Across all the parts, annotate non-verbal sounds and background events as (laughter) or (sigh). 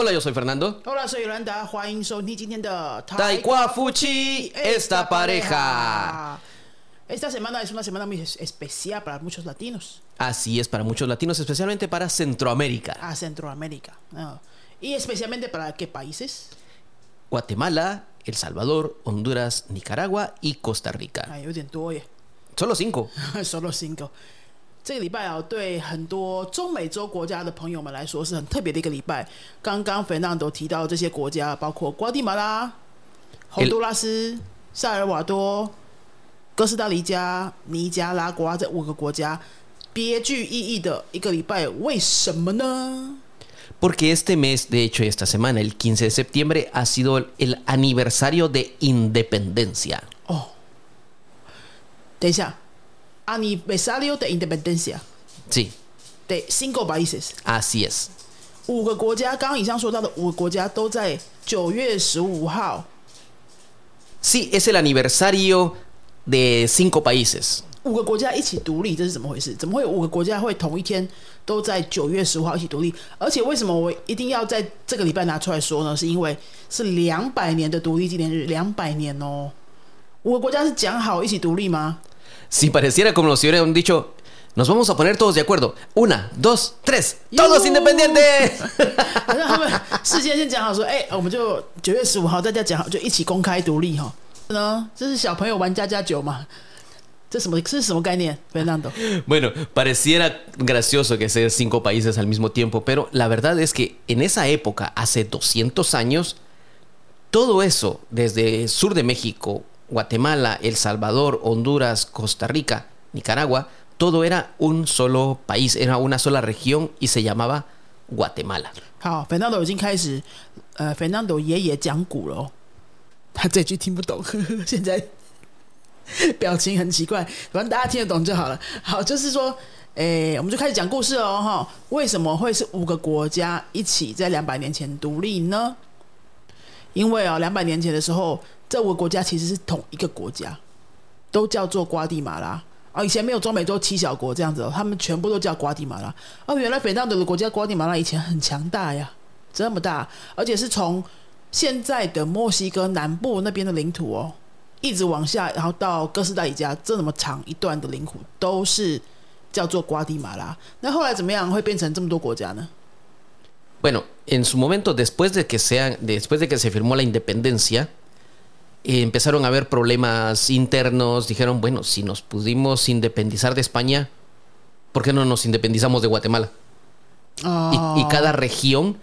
Hola, yo soy Fernando. Hola, soy Yolanda. Taekwafuchi, esta pareja. Esta semana es una semana muy especial para muchos latinos. Así es, para muchos latinos, especialmente para Centroamérica. A Centroamérica. Ah. Y especialmente para qué países? Guatemala, El Salvador, Honduras, Nicaragua y Costa Rica. Ay, tú, oye. Solo cinco. (laughs) Solo cinco. 这个礼拜啊，对很多中美洲国家的朋友们来说是很特别的一个礼拜。刚刚菲娜都提到这些国家，包括瓜地马拉、洪都拉斯、萨尔瓦多、哥斯达黎加、尼加拉瓜这五个国家，别具意义的一个礼拜，为什么呢？Porque este mes, de hecho esta semana, el de septiembre, ha sido el aniversario de independencia. 等一下,，Aniversario de Independencia Sí, de cinco países。así es. 五个国家，刚刚以上说到的五个国家都在九月十五号。Sí, es el aniversario de cinco países. 五个国家一起独立，这是怎么回事？怎么会有五个国家会同一天都在九月十五号一起独立？而且为什么我一定要在这个礼拜拿出来说呢？是因为是两百年的独立纪念日，两百年哦。五个国家是讲好一起独立吗？Si pareciera como si hubieran dicho, nos vamos a poner todos de acuerdo. Una, dos, tres, todos ¡Yujú! independientes. 好像他们事先先讲好说，哎、我们就九月十五号大家讲好，就一起公开独立哈。呢，这是小朋友玩家家酒嘛？这什么？这是什么概念？Fernando？ (laughs) Bueno, pareciera gracioso que sean cinco países al mismo tiempo, pero la verdad es que en esa época, hace 200 años, todo eso, desde el sur de México, Guatemala, El Salvador, Honduras, Costa Rica, Nicaragua, todo era un solo país, era una sola región y se llamaba Guatemala. 好，Fernando 已经开始，呃，Fernando 爷爷讲古了、哦，他这句听不懂，呵呵现在表情很奇怪，反正大家听得懂就好了。好，就是说，诶，我们就开始讲故事了哈。为什么会是五个国家一起在两百年前独立呢？因为啊，两百年前的时候，这五个国家其实是同一个国家，都叫做瓜地马拉。啊，以前没有中美洲七小国这样子哦，他们全部都叫瓜地马拉。哦，原来斐纳德的国家瓜地马拉以前很强大呀，这么大，而且是从现在的墨西哥南部那边的领土哦，一直往下，然后到哥斯达黎加这么长一段的领土，都是叫做瓜地马拉。那后来怎么样会变成这么多国家呢？Bueno, en su momento, después de que sean después de que se firmó la independencia, eh, empezaron a haber problemas internos. Dijeron, bueno, si nos pudimos independizar de España, ¿por qué no nos independizamos de Guatemala? 哦 Y, y cada región,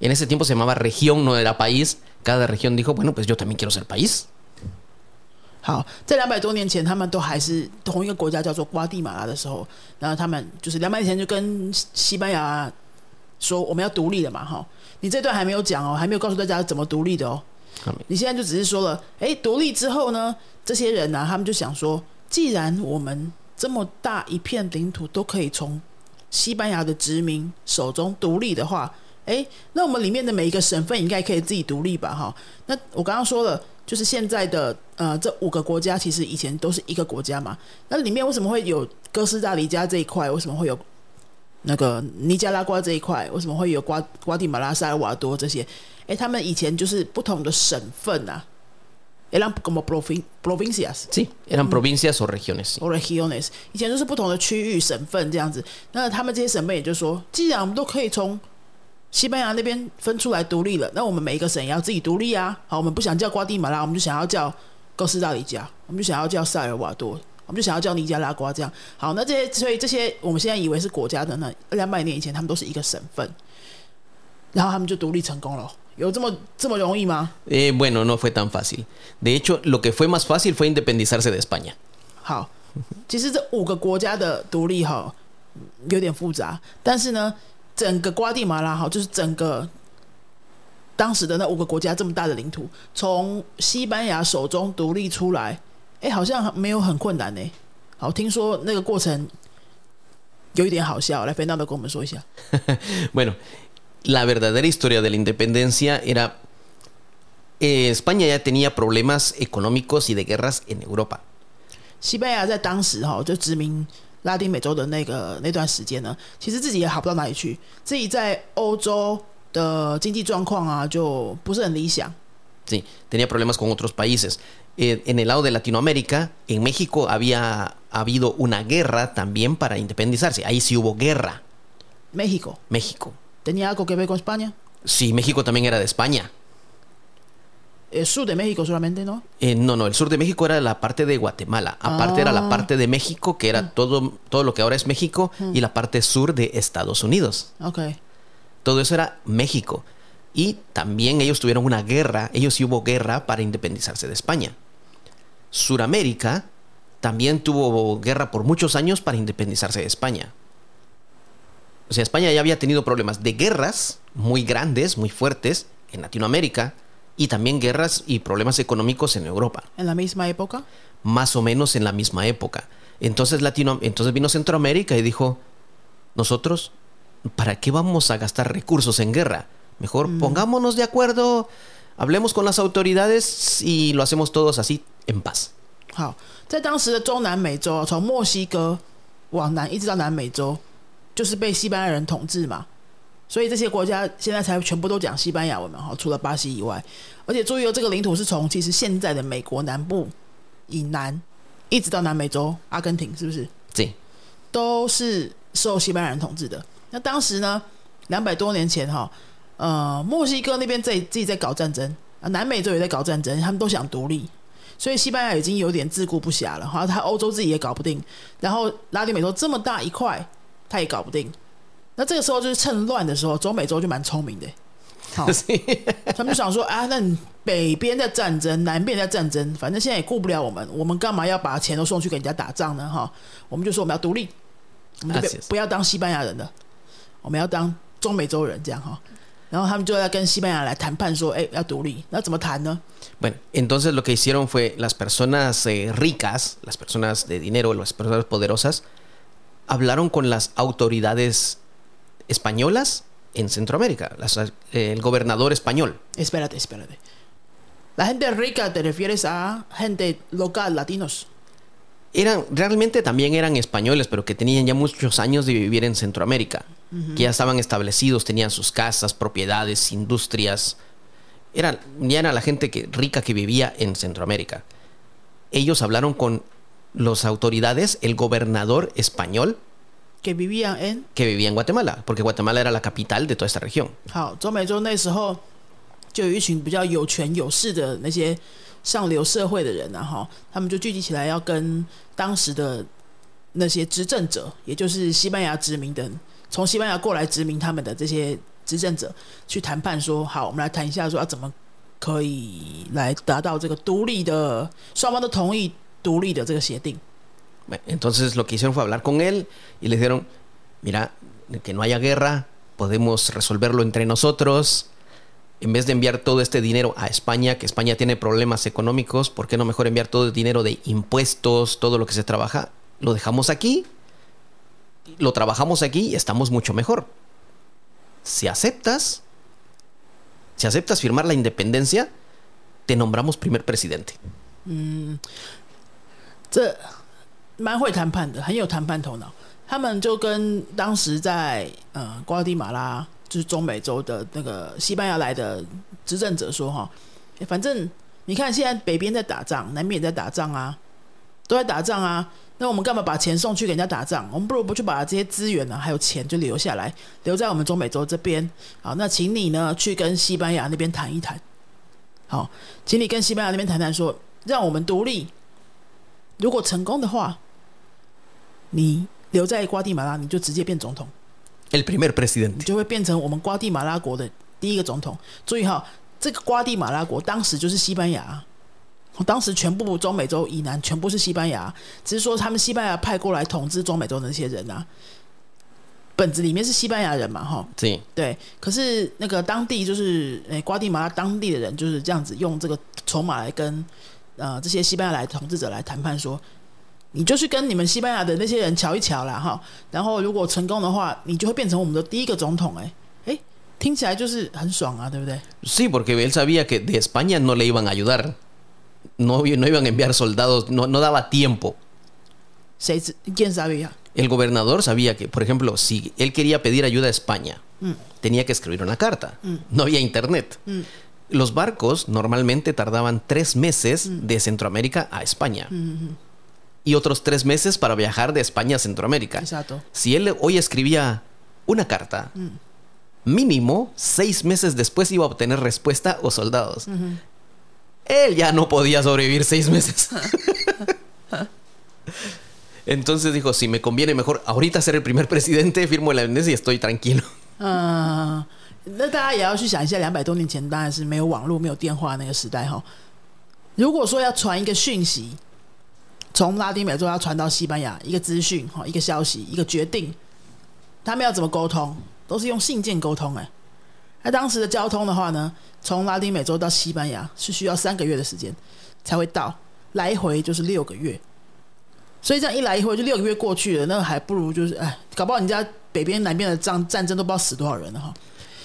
en ese tiempo se llamaba región, no era país, cada región dijo, bueno, pues yo también quiero ser país. 好，在两百多年前，他们都还是同一个国家，叫做瓜地马拉的时候，然后他们就是两百年前就跟西西班牙说我们要独立了嘛，哈，你这段还没有讲哦，还没有告诉大家怎么独立的哦。 你现在就只是说了，哎，独立之后呢，这些人呢、他们就想说，既然我们这么大一片领土都可以从西班牙的殖民手中独立的话，哎，那我们里面的每一个省份应该可以自己独立吧？哈，那我刚刚说了，就是现在的呃这五个国家其实以前都是一个国家嘛，那里面为什么会有哥斯达黎加这一块？为什么会有那个尼加拉瓜这一块？为什么会有瓜瓜地马拉、萨尔瓦多这些？哎，他们以前就是不同的省份啊，eran como provin provincias Sí, eran provincias o regiones. o regiones，以前就是不同的区域省份这样子。那他们这些省份也就是说，既然我们都可以从西班牙那边分出来独立了，那我们每一个省也要自己独立啊。好，我们不想叫瓜地马拉，我们就想要叫哥斯达黎加，我们就想要叫塞尔瓦多，我们就想要叫尼加拉瓜这样。好，那这些所以这些我们现在以为是国家的呢，两百年以前他们都是一个省份，然后他们就独立成功了。有这么这么容易吗？Eh, bueno, no fue tan fácil. De hecho, lo que fue más fácil fue independizarse de España. 好，其实这五个国家的独立哈有点复杂，但是呢，整个瓜地马拉哈就是整个当时的那五个国家这么大的领土，从西班牙手中独立出来，哎，好像没有很困难呢。好，听说那个过程有一点好笑，来，菲娜都跟我们说一下。Bueno, la verdadera historia de la independencia era... eh, España ya tenía problemas económicos y de guerras en Europa. 西班牙在当时哈就殖民拉丁美洲的那个那段时间呢，其实自己也好不到哪里去，自己在欧洲的经济状况啊，就不是很理想。Sí, tenía problemas con otros países. Eh, en el lado de Latinoamérica, en México había habido una guerra también para independizarse. Ahí sí hubo guerra. México México. tenía algo que ver con España. Sí, México también era de España. El sur de México solamente, ¿no? Eh, no, no, el sur de México era la parte de Guatemala. Aparte era la Ah. parte de México, que era todo, todo lo que ahora es México, y la parte sur de Estados Unidos. OK，Todo eso era México. Y también ellos tuvieron una guerra, ellos sí hubo guerra para independizarse de España. Suramérica también tuvo guerra por muchos años para independizarse de España. O sea, España ya había tenido problemas de guerras muy grandes, muy fuertes en Latinoamérica y también guerras y problemas económicos en Europa, en la misma época. más o menos en la misma época. Entonces, Latino, entonces vino Centroamérica y dijo, nosotros, ¿para qué vamos a gastar recursos en guerra? Mejor pongámonos de acuerdo, hablemos con las autoridades y lo hacemos todos así en paz. 好，在当时的中南美洲啊，从墨西哥往南一直到南美洲，就是被西班牙人统治嘛，所以这些国家现在才全部都讲西班牙文嘛，哈，除了巴西以外。而且注意哦，这个领土是从其实现在的美国南部以南一直到南美洲阿根廷，是不是 Sí, 都是受西班牙人统治的？那当时呢，两百多年前哈，呃，墨西哥那边在自己在搞战争啊，南美洲也在搞战争，他们都想独立，所以西班牙已经有点自顾不暇了。哈，他欧洲自己也搞不定，然后拉丁美洲这么大一块，他也搞不定。那这个时候就是趁乱的时候，中美洲就蛮聪明的。好，(laughs) 他们就想说啊，那你北边在战争，南边在战争，反正现在也顾不了我们，我们干嘛要把钱都送去给人家打仗呢？哈，我们就说我们要独立，我们就不不要当西班牙人了，我们要当中美洲人这样哈。然后他们就在跟西班牙来谈判说，哎，要独立，那怎么谈呢？ Bueno, entonces lo que hicieron fue las personas eh, ricas, las personas de dinero, las personas poderosas, hablaron con las autoridades españolas en Centroamérica, las, eh, el gobernador español. Espérate, espérate. La gente rica te refieres a gente local, latinos. Eran, realmente también eran españoles, pero que tenían ya muchos años de vivir en Centroamérica, que ya estaban establecidos, tenían sus casas, propiedades, industrias. Era, ya era la gente que, rica que vivía en Centroamérica. Ellos hablaron con las autoridades, el gobernador español que vivían en que vivía en Guatemala, porque Guatemala era la capital de toda esta región. 好，中美洲那时候就有一群比较有权有势的那些上流社会的人啊，哈，他们就聚集起来要跟当时的那些执政者，也就是西班牙殖民的， 从西班牙过来殖民他们的这些执政者去谈判说，好，我们来谈一下，说要怎么可以来达到这个独立的，双方都同意独立的这个协定。 Bueno, Entonces lo que hicieron fue hablar con él y le dijeron, mira, que no haya guerra, podemos resolverlo entre nosotros. En vez de enviar todo este dinero a España, que España tiene problemas económicos, ¿por qué no mejor enviar todo el dinero de impuestos, todo lo que se trabaja? Lo dejamos aquí, lo trabajamos aquí y estamos mucho mejor. Si aceptas, si aceptas firmar la independencia, te nombramos primer presidente. 这蛮会谈判的，很有谈判头脑。他们就跟当时在呃瓜地马拉，就是中美洲的那个西班牙来的执政者说哈，诶反正你看现在北边在打仗，南边也在打仗啊，都在打仗啊。那我们干嘛把钱送去给人家打仗？我们不如不去把这些资源呢、还有钱就留下来，留在我们中美洲这边。好，那请你呢去跟西班牙那边谈一谈。好，请你跟西班牙那边谈谈说，让我们独立。如果成功的话，你留在瓜地马拉，你就直接变总统，El primer 你 presidente. 就会变成我们瓜地马拉国的第一个总统。注意哈，这个瓜地马拉国当时就是西班牙，当时全部中美洲以南全部是西班牙，只是说他们西班牙派过来统治中美洲的那些人啊，本子里面是西班牙人嘛，哈，Sí. 对，可是那个当地就是诶、瓜地马拉当地的人就是这样子用这个筹码来跟呃这些西班牙来统治者来谈判说，你就去跟你们西班牙的那些人瞧一瞧啦哈，然后如果成功的话，你就会变成我们的第一个总统哎哎，听起来就是很爽啊，对不对？Sí, porque él sabía que de España no le iban a ayudar. No, no iban a enviar soldados, no, no daba tiempo.？¿Quién sabía？El gobernador sabía que, por ejemplo, si él quería pedir ayuda a España, tenía que escribir una carta. No había internet. Los barcos normalmente tardaban tres meses de Centroamérica a España. Y otros tres meses para viajar de España a Centroamérica. Exacto. Si él hoy escribía una carta, mínimo seis meses después iba a obtener respuesta o soldados. Él ya no podía sobrevivir seis meses. Entonces dijo, si me conviene mejor ahorita ser el primer presidente, firmo la independencia y estoy tranquilo. 嗯，那大家也要去想一下，两百多年前当然是没有网络、没有电话那个时代哈。如果说要传一个讯息，从拉丁美洲要传到西班牙，一个资讯哈，一个消息，一个决定，他们要怎么沟通？都是用信件沟通哎。那当时的交通的话呢，从拉丁美洲到西班牙是需要三个月的时间才会到，来回就是六个月。所以这样一来一回就六个月过去了，那还不如就是哎，搞不好人家北边南边的战战争都不知道死多少人了哈。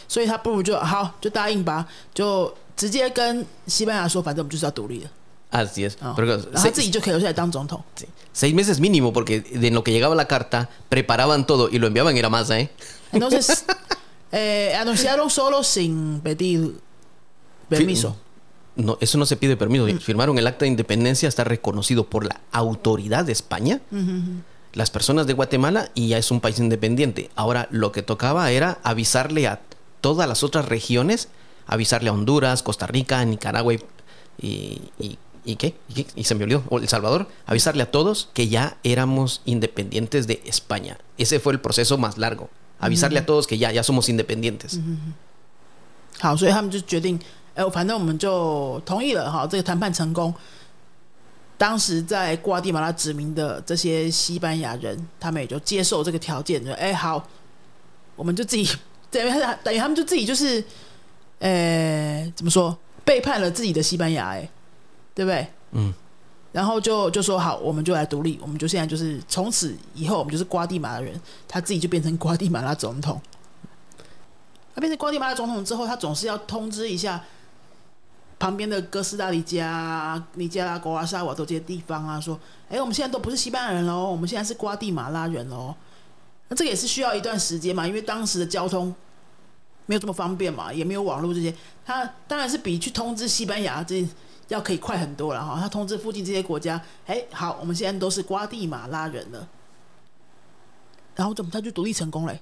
所以他不如就好就答应吧，就直接跟西班牙说，反正我们就是要独立了，Así es. 哦 Pero 然后他 seis, 自己就可以留下来当总统。sí, seis meses mínimo, porque de en lo que llegaba la carta, preparaban todo y lo enviaban era más, ¿eh? Entonces, (laughs) eh, anunciaron solo sin pedir permiso. No, eso no se pide permiso. Firmaron el acta de independencia, está reconocido por la autoridad de España, las personas de Guatemala y ya es un país independiente. Ahora lo que tocaba era avisarle a todas las otras regiones, avisarle a Honduras, Costa Rica, Nicaragua y, y, y- ¿y qué? ¿Y qué? Y se me olvidó, o El Salvador, avisarle a todos que ya éramos independientes de España. Ese fue el proceso más largo. Avisarle a todos que ya, ya somos independientes. 好，所以他们就决定，哎、反正我们就同意了哈，这个谈判成功。当时在瓜地马拉殖民的这些西班牙人，他们也就接受这个条件，就哎、好，我们就自己等于他等于他们就自己就是，呃，怎么说背叛了自己的西班牙、哎，对不对？嗯。然后就就说好，我们就来独立，我们就现在就是从此以后，我们就是瓜地马拉人，他自己就变成瓜地马拉总统。(laughs) 他变成瓜地马拉总统之后，他总是要通知一下旁边的哥斯达黎加、尼加拉瓜、沙瓦多这些地方啊，说：“哎，我们现在都不是西班牙人喽，我们现在是瓜地马拉人喽。”那这个也是需要一段时间嘛，因为当时的交通没有这么方便嘛，也没有网络这些。他当然是比去通知西班牙这要可以快很多了哈。他通知附近这些国家，哎，好，我们现在都是瓜地马拉人了，然后怎么他就独立成功嘞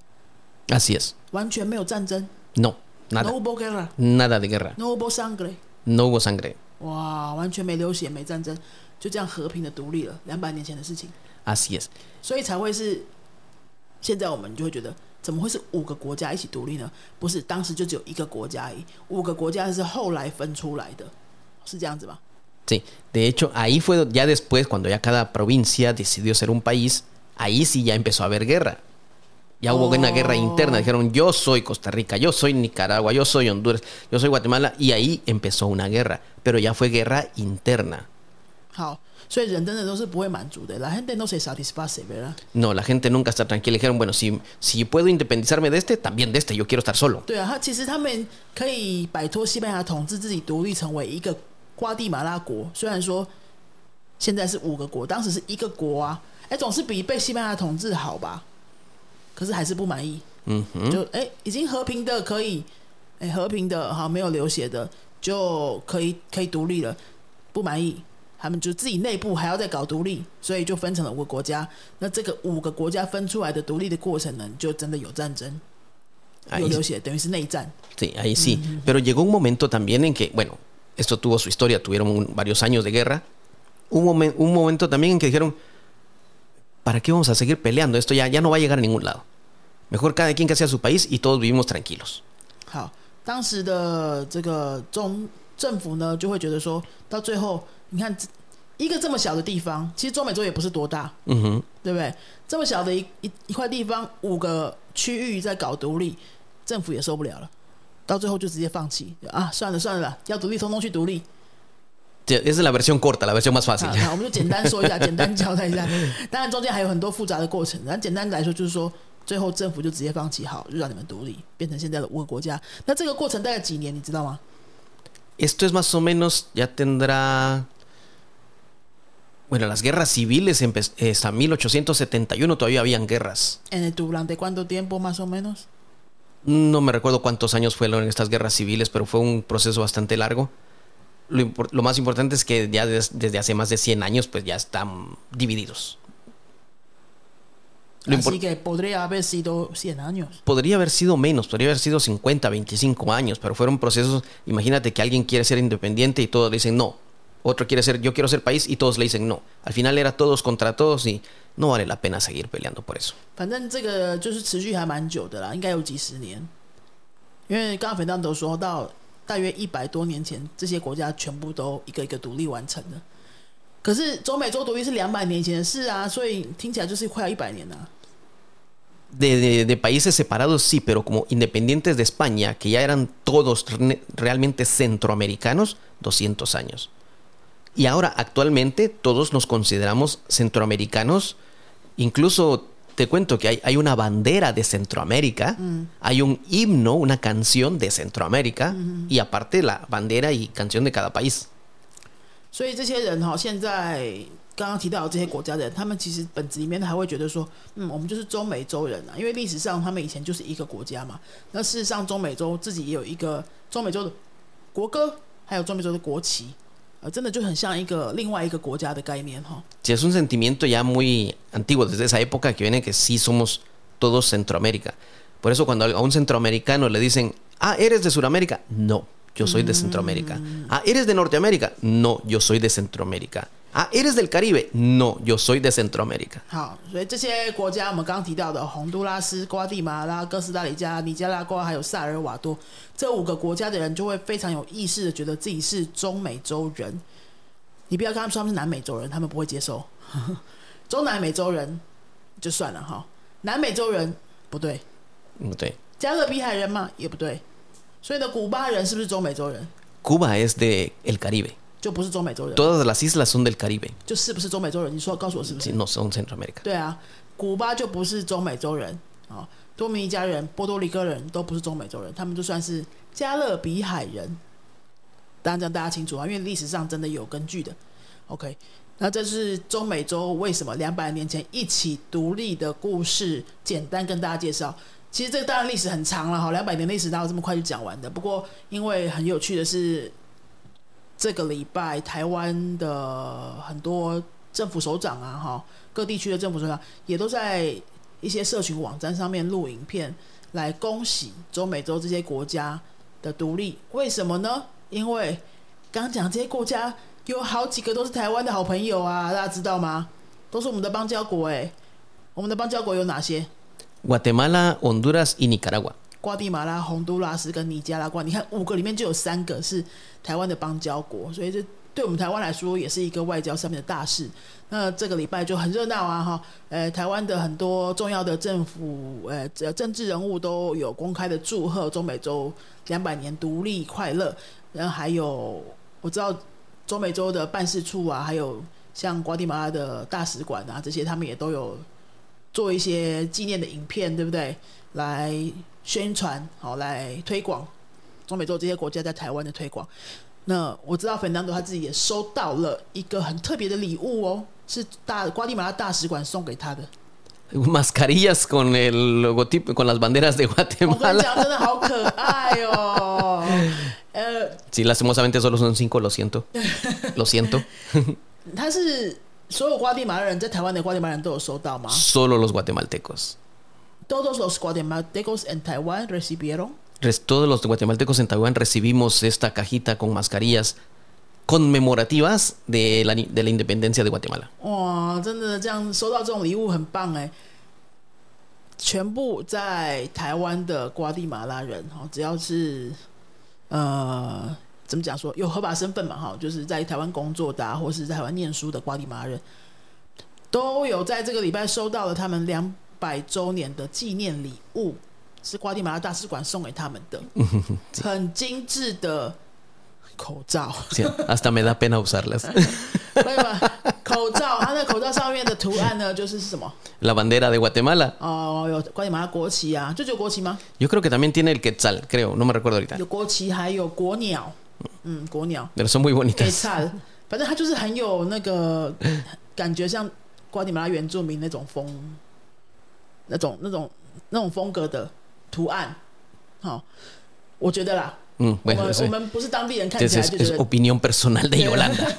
？Así es. 完全没有战争 No, nada.，no hubo guerra。Nada de guerra. No hubo sangre，No hubo sangre. 哇，完全没流血，没战争，就这样和平的独立了，两百年前的事情，Así es. 所以才会是现在我们就会觉得，怎么会是五个国家一起独立呢？不是，当时就只有一个国家而已，五个国家是后来分出来的，是这样子吗？ Sí, de hecho, ahí fue ya después, cuando ya cada provincia decidió ser un país, ahí sí ya empezó a haber guerra. Ya hubo una guerra interna. Dijeron, yo soy Costa Rica, yo soy Nicaragua, yo soy Honduras, yo soy Guatemala, y ahí empezó una guerra. Pero ya fue guerra interna. 好，所以人真的都是不会满足的，la gente no se satisface, ¿verdad？ No, la gente nunca está tranquila. Dijeron, bueno, si, si puedo independizarme de este, también de este, yo quiero estar solo. 瓜地马拉国。虽然说现在是五个国，当时是一个国啊，哎，总是比被西班牙统治好吧？可是还是不满意，Ujú. 就哎，已经和平的可以，哎，和平的哈，没有流血的就可以可以独立了，不满意。他们就自己内部还要再搞独立，所以就分成了五个国家。那这个五个国家分出来的独立的过程呢，就真的有战争，有流血，等于是内战。sí, ahí sí. Pero llegó un momento también en que, bueno, esto tuvo su historia, tuvieron un- varios años de guerra. Un, momen- un momento también en que dijeron, ¿para qué vamos a seguir peleando? Esto ya, ya no va a llegar a ningún lado. Mejor cada quien que sea su país y todos vivimos tranquilos. 好，当时的这个中政府呢，就会觉得说，到最后，你看这一个这么小的地方，其实中美洲也不是多大， Ujú. 对不对？这么小的一一一块地方，五个区域在搞独立，政府也受不了了， 到最后就直接放弃啊，算了算了啦，要独立通通去独立。 Sí, Esa es la versión corta, la versión más 好， fácil. 那我们就简单说一下，简单交代一下。当然中间还有很多复杂的过程，但简单来说就是说，最后政府就直接放弃，好，就让你们独立，变成现在的五个国家。那这个过程大概几年，你知道吗？ Esto (laughs) es más o menos, ya tendrá Bueno, las guerras civiles empe- eh, hasta 1871 todavía habían guerras. En el- ¿Durante cuánto tiempo más o menos? No me recuerdo cuántos años fueron estas guerras civiles, pero fue un proceso bastante largo. Lo, más importante es que ya des- desde hace más de 100 años pues ya están divididos. Lo Así que podría haber sido 100 años. podría haber sido menos, podría haber sido 50, 25 años, pero fueron procesos, imagínate que alguien quiere ser independiente y todos le dicen no, otro quiere ser yo quiero ser país y todos le dicen no. Al final era todos contra todos y no vale la pena seguir peleando por eso. 反正这个就是持续还蛮久的啦，应该有几十年。因为刚刚斐当都说到，大约一百多年前，这些国家全部都一个一个独立完成了。可是中美洲独立是两百年前的事啊，所以听起来就是快要一百年了、 De, de- de países separados sí, pero como independientes de España, que ya eran todos re- realmente centroamericanos, 200 años. Y ahora actualmente todos nos consideramos centroamericanos. Incluso te cuento que hay, hay una bandera de Centroamérica, hay un himno, una canción de Centroamérica, y aparte la bandera y canción de cada país. 所以这些人哈，现在刚刚提到的这些国家的人，他们其实本质里面还会觉得说，嗯，我们就是中美洲人啊，因为历史上他们以前就是一个国家嘛。那事实上，中美洲自己也有一个中美洲的国歌，还有中美洲的国旗， 呃，真的就很像一个另外一个国家的概念哈。 Sí, es un sentimiento ya muy antiguo, desde esa época que viene que sí somos todos Centroamérica. Por eso cuando a un centroamericano le dicen, ah, ¿eres de Sudamérica? No, yo soy de Centroamérica. Ah, ¿eres de Norteamérica? No, yo soy de Centroamérica. Ah, ¿eres del Caribe? No, yo soy de Centroamérica. 好，所以这些国家我们刚刚提到的洪都拉斯、瓜地马拉、哥斯达黎加、尼加拉瓜还有萨尔瓦多这五个国家的人，就会非常有意识的觉得自己是中美洲人。你不要跟他们说他们是南美洲人，他们不会接受。(laughs) 中南美洲人就算了哈，南美洲人不对，Mm, sí. 加勒比海人嘛也不对，所以呢，古巴人是不是中美洲人？Cuba es de el Caribe. 就不是中美洲人，Todas las islas son del Caribe. 就是不是中美洲人？你说告诉我是不是 Sí,？no son Centroamérica. 对啊，古巴就不是中美洲人啊、多米尼加人、波多黎各人都不是中美洲人，他们就算是加勒比海人。当然，这样大家清楚啊，因为历史上真的有根据的。OK，那这是中美洲为什么两百年前一起独立的故事，简单跟大家介绍。其实这个当然历史很长了哈，两百年历史哪有这么快就讲完的？不过因为很有趣的是，这个礼拜台湾的很多政府首长啊，哈，各地区的政府首长也都在一些社群网站上面录影片，来恭喜中美洲这些国家的独立。为什么呢？因为刚讲这些国家有好几个都是台湾的好朋友啊，大家知道吗？都是我们的邦交国哎。我们的邦交国有哪些？Guatemala, Honduras y Nicaragua. 瓜地马拉、洪都拉斯跟尼加拉瓜，你看五个里面就有三个是台湾的邦交国，所以这对我们台湾来说也是一个外交上面的大事。那这个礼拜就很热闹啊，哈，呃，台湾的很多重要的政府、呃政政治人物都有公开的祝贺中美洲两百年独立快乐，然后还有我知道中美洲的办事处啊，还有像瓜地马拉的大使馆啊，这些他们也都有做一些纪念的影片，对不对？来宣传，好来推广中美洲这些国家在台湾的推广。那我知道芬当多他自己也收到了一个很特别的礼物哦，是大瓜地马拉大使馆送给他的。Mascarillas con el logotipo, con las banderas de Guatemala. 讲，真的好可爱哦。呃，Sí, lastimosamente solo son cinco, lo siento. Lo siento. 他是所有瓜地马拉人在台湾的瓜地马拉人都有收到吗 Solo los guatemaltecos. Todos los guatemaltecos en Taiwán recibieron. Res- Todos los guatemaltecos en Taiwán recibimos esta cajita con mascarillas conmemorativas de la, ni- de la independencia de Guatemala. 哇，真的这样收到这种礼物很棒哎！全部在台湾的瓜地马拉人哈，只要是呃怎么讲说有合法身份嘛哈，就是在台湾工作的、啊，或是在台湾念书的瓜地马拉人，都有在这个礼拜收到了他们两 百周年的纪念礼物，是瓜地马拉大使馆送给他们的，很精致的口罩。Hasta me da pena usarlas. 口罩，它那口罩上面的图案呢，就是是什么？La bandera de Guatemala. 哦，有瓜地马拉国旗啊，就只有国旗吗？Yo creo que también tiene el quetzal, creo, no me recuerdo ahorita. 有国旗，还有国鸟，嗯，国鸟。Pero son muy 给 bonitas. 菜，反正它就是很有那个感觉，像瓜地马拉原住民那种风，那种那种那种风格的图案。好，我觉得啦，嗯，我们我们不是当地人，看起来 es- 就觉得 opinion personal Yolanda.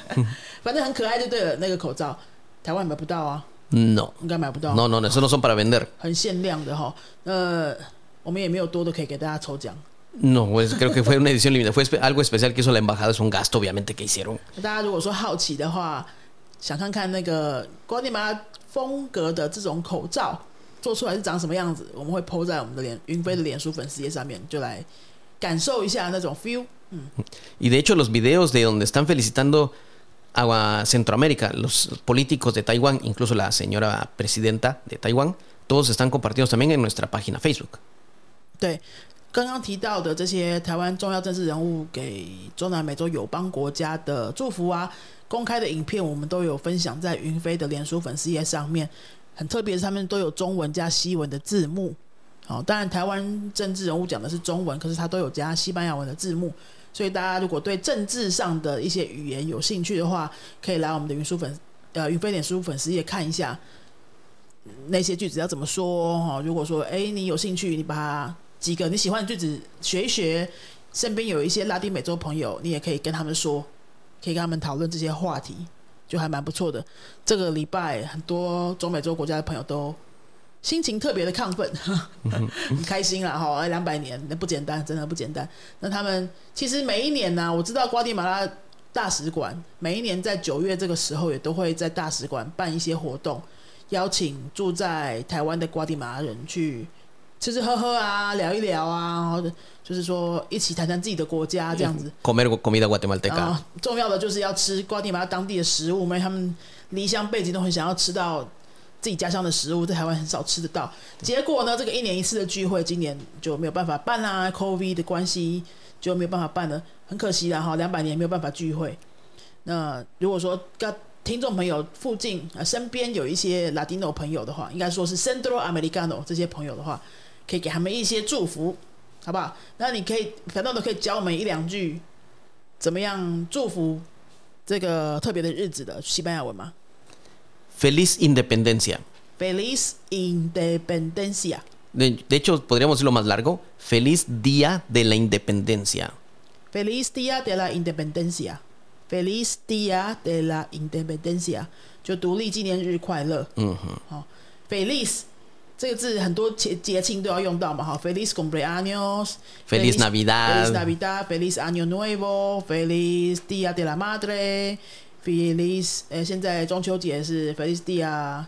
反正很可爱就对了。那个口罩，台湾买不到啊，No, 应该买不到，no, no, eso no son para vender. 很限量的哈。呃，我们也没有多的可以给大家抽奖。No, pues creo que fue una edición limitada. Fue algo especial que hizo la embajada. Es un gasto, obviamente, que hicieron. 大家如果说好奇的话，想看看那个瓜地马拉风格的这种口罩做出来是长什么样子，我们会 PO 在我们的脸云飞的脸书粉丝页上面，就来感受一下那种 feel。Y de hecho, los videos de donde están felicitando a Centroamérica, los políticos de Taiwán, incluso la señora presidenta de Taiwán, todos están compartidos también en nuestra página Facebook. 对，刚刚提到的这些台湾重要政治人物给中南美洲友邦国家的祝福啊，公开的影片我们都有分享在云飞的脸书粉丝页上面。很特别，上面都有中文加西文的字幕。好，当然台湾政治人物讲的是中文，可是他都有加西班牙文的字幕。所以大家如果对政治上的一些语言有兴趣的话，可以来我们的云书粉呃云飞脸书粉丝页看一下那些句子要怎么说哈。如果说哎你有兴趣，你把几个你喜欢的句子学一学，身边有一些拉丁美洲朋友，你也可以跟他们说，可以跟他们讨论这些话题，就还蛮不错的。这个礼拜很多中美洲国家的朋友都心情特别的亢奋，(laughs) 很开心啦哈！两百年那不简单，真的不简单。那他们其实每一年呢、我知道瓜地马拉大使馆每一年在九月这个时候也都会在大使馆办一些活动，邀请住在台湾的瓜地马拉人去吃吃喝喝啊，聊一聊啊，或者就是说一起谈谈自己的国家这样子。Comer comida guatemalteca. 啊，重要的就是要吃瓜地马拉当地的食物，因为他们离乡背景都很想要吃到自己家乡的食物，在台湾很少吃得到。结果呢，这个一年一次的聚会，今年就没有办法办啦，COVID 的关系就没有办法办了，很可惜啦哈，两百年没有办法聚会。那如果说跟听众朋友附近啊、呃身边有一些 Latino 朋友的话，应该说是 Central Americano 这些朋友的话，可以给他们一些祝福，好不好？那你可以，反正都可以教我们一两句，怎么样祝福这个特别的日子的西班牙文吗 Feliz independencia.？Feliz Independencia。De, de hecho, podríamos decirlo más largo. Feliz día de la independencia. Feliz Día de la Independencia。Feliz Día de la Independencia，就独立纪念日快乐。嗯哼。好，Feliz 这个字很多节节庆都要用到嘛，哈，Feliz cumpleaños。 Feliz Navidad. Feliz Navidad, Feliz Año Nuevo, Feliz Día de la Madre, Feliz 呃，现在中秋节是 Feliz Día，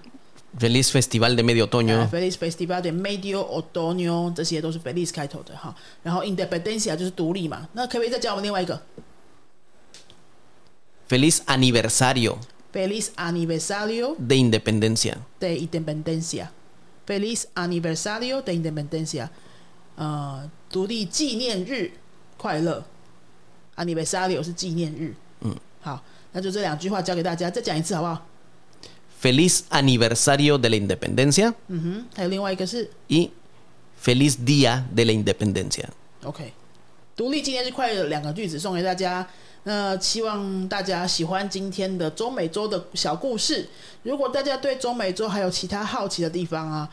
Feliz festival de medio 呃 otoño. Feliz Festival de Medio Otoño，这些都是 Feliz 开头的哈。然后 Independencia 就是独立嘛，那可不可以再教我们另外一个 Feliz aniversario Feliz Aniversario de independencia. de Independencia, Feliz Aniversario de Independencia，呃，独立纪念日快乐，Aniversario 是纪念日，嗯，好，那就这两句话教给大家，再讲一次好不好？Feliz aniversario de la independencia 嗯哼，还有另外一个是一 feliz día de la independencia. OK，独立纪念日快乐两个句子送给大家。那希望大家喜欢今天的中美洲的小故事。如果大家对中美洲还有其他好奇的地方啊，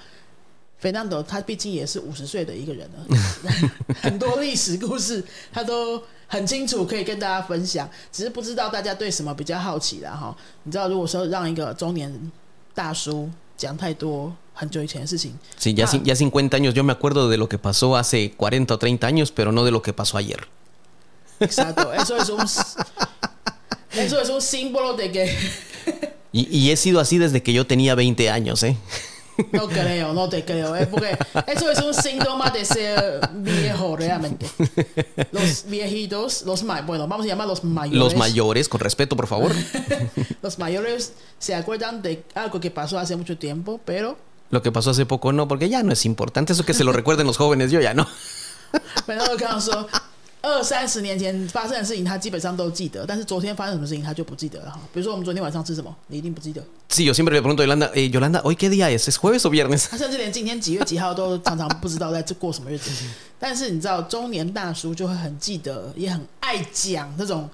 费南多他毕竟也是五十岁的一个人了，(laughs) 很多历史故事他都很清楚，可以跟大家分享。只是不知道大家对什么比较好奇啦哈。你知道，如果说让一个中年大叔讲太多很久以前的事情，Sí, ya, Ah. ya 50 años yo me acuerdo de lo que pasó hace 40 o 30 años, pero no de lo que pasó ayer. Exacto. Eso es un, eso es un símbolo de que. (laughs) y, y he sido así desde que yo tenía 20 años, ¿eh? No creo, no te creo. ¿eh? porque eso es un síntoma de ser viejo, realmente. Los viejitos, los mayores, bueno, vamos a llamar los mayores. Los mayores, con respeto, por favor. (laughs) los mayores se acuerdan de algo que pasó hace mucho tiempo, pero... Lo que pasó hace poco no, porque ya no es importante. Eso que se lo recuerden los jóvenes, yo ya no. Pero en todo caso, 二三十年前发生的事情，他基本上都记得，但是昨天发生什么事情，他就不记得了哈。比如说我们昨天晚上吃什么，你一定不记得。Sí, yo siempre le pregunto a Yolanda, "Eh, Yolanda, ¿hoy qué día es? ¿Es jueves o viernes? (laughs) 他甚至连今天几月几号都常常不知道在这过什么日子。但是你知道，中年大叔就会很记得，也很爱讲这种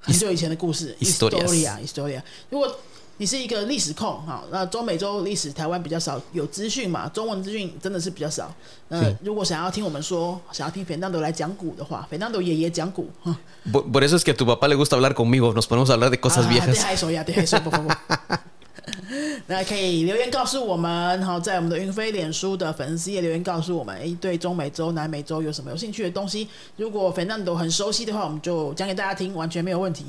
很久以前的故事 Historia，Historia。如果你是一个历史控哈，那中美洲历史台湾比较少有资讯嘛，中文资讯真的是比较少。那如果想要听我们说，想要听 Fernando 来讲古的话，Fernando 爷爷讲古。Por, por eso es que a tu papá le gusta hablar conmigo. Nos ponemos a hablar de cosas，viejas. 害羞呀，对，害羞，不不不。那可以留言告诉我们，好，在我们的云飞脸书的粉丝页留言告诉我们，诶，对中美洲、南美洲有什么有兴趣的东西？如果 Fernando 很熟悉的话，我们就讲给大家听，完全没有问题。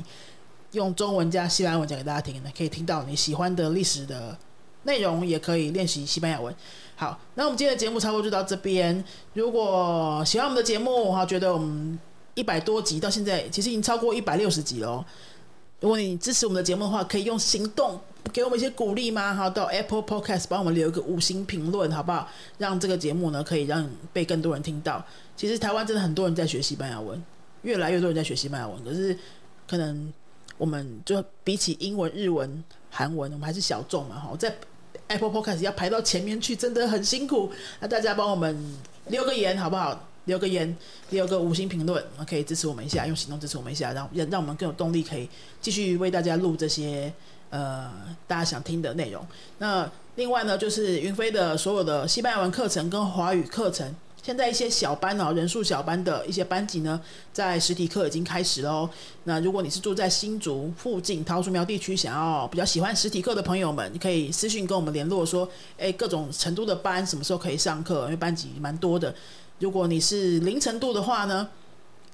用中文加西班牙文讲给大家听，那可以听到你喜欢的历史的内容，也可以练习西班牙文。好，那我们今天的节目差不多就到这边。如果喜欢我们的节目，哈，觉得我们一百多集到现在，其实已经超过一百六十集了。如果你支持我们的节目的话，可以用行动给我们一些鼓励吗？哈，到 Apple Podcast 帮我们留一个五星评论，好不好？让这个节目呢可以让被更多人听到。其实台湾真的很多人在学西班牙文，越来越多人在学西班牙文，可是可能我们就比起英文、日文、韩文，我们还是小众嘛，哈，在 Apple Podcast 要排到前面去，真的很辛苦。那大家帮我们留个言好不好？留个言，留个五星评论，可以支持我们一下，用行动支持我们一下，让让让我们更有动力，可以继续为大家录这些呃大家想听的内容。那另外呢，就是云飞的所有的西班牙文课程跟华语课程。现在一些小班哦，人数小班的一些班级呢，在实体课已经开始喽。那如果你是住在新竹附近桃树苗地区，想要比较喜欢实体课的朋友们，你可以私信跟我们联络说，诶，各种程度的班什么时候可以上课？因为班级蛮多的。如果你是零程度的话呢，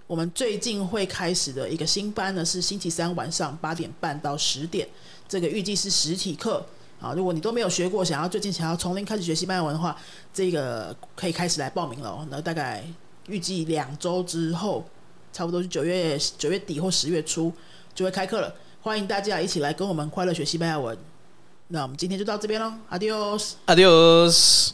我们最近会开始的一个新班呢，是星期三晚上八点半到十点，这个预计是实体课。啊，如果你都没有学过，想要最近想要从零开始学西班牙文的话，这个可以开始来报名了。那大概预计两周之后，差不多是九月九月底或十月初就会开课了。欢迎大家一起来跟我们快乐学西班牙文。那我们今天就到这边喽，Adios，Adios。